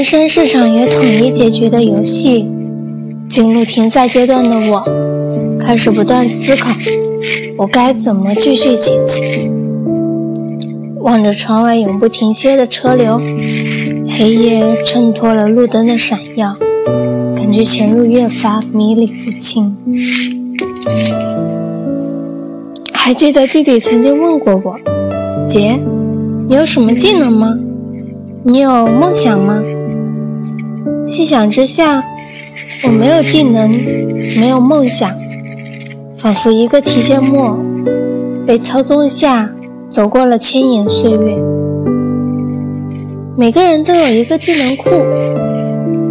人生是场由统一结局的游戏。进入停赛阶段的我，开始不断思考，我该怎么继续前行。望着窗外永不停歇的车流，黑夜衬托了路灯的闪耀，感觉前路越发迷离不清。还记得弟弟曾经问过我：“姐，你有什么技能吗？你有梦想吗？”细想之下。我没有技能，没有梦想，仿佛一个提线木偶，被操纵下走过了千年岁月。每个人都有一个技能库，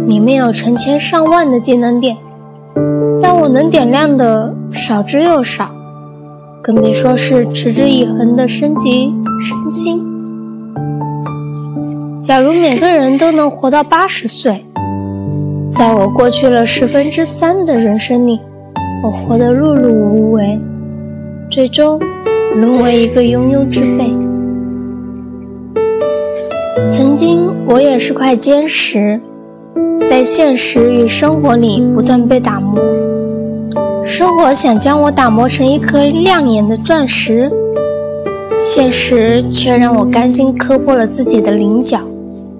里面有成千上万的技能点，但我能点亮的少之又少，更别说是持之以恒的升级升星。假如每个人都能活到八十岁。在我过去了十分之三的人生里，我活得碌碌无为，最终沦为一个庸庸之辈。曾经我也是块坚石，在现实与生活里不断被打磨。生活想将我打磨成一颗亮眼的钻石，现实却让我甘心磕破了自己的棱角，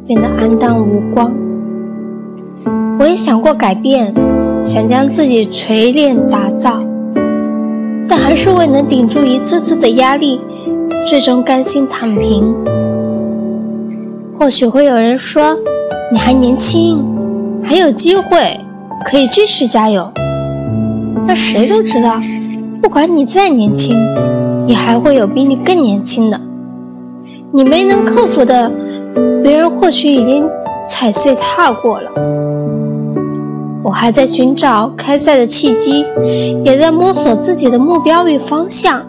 变得黯淡无光。我也想过改变，想将自己锤炼打造，但还是未能顶住一次次的压力，最终甘心躺平。或许会有人说，你还年轻，还有机会，可以继续加油。但谁都知道，不管你再年轻，也还会有比你更年轻的。你没能克服的，别人或许已经踩碎踏过了。我还在寻找开赛的契机，也在摸索自己的目标与方向。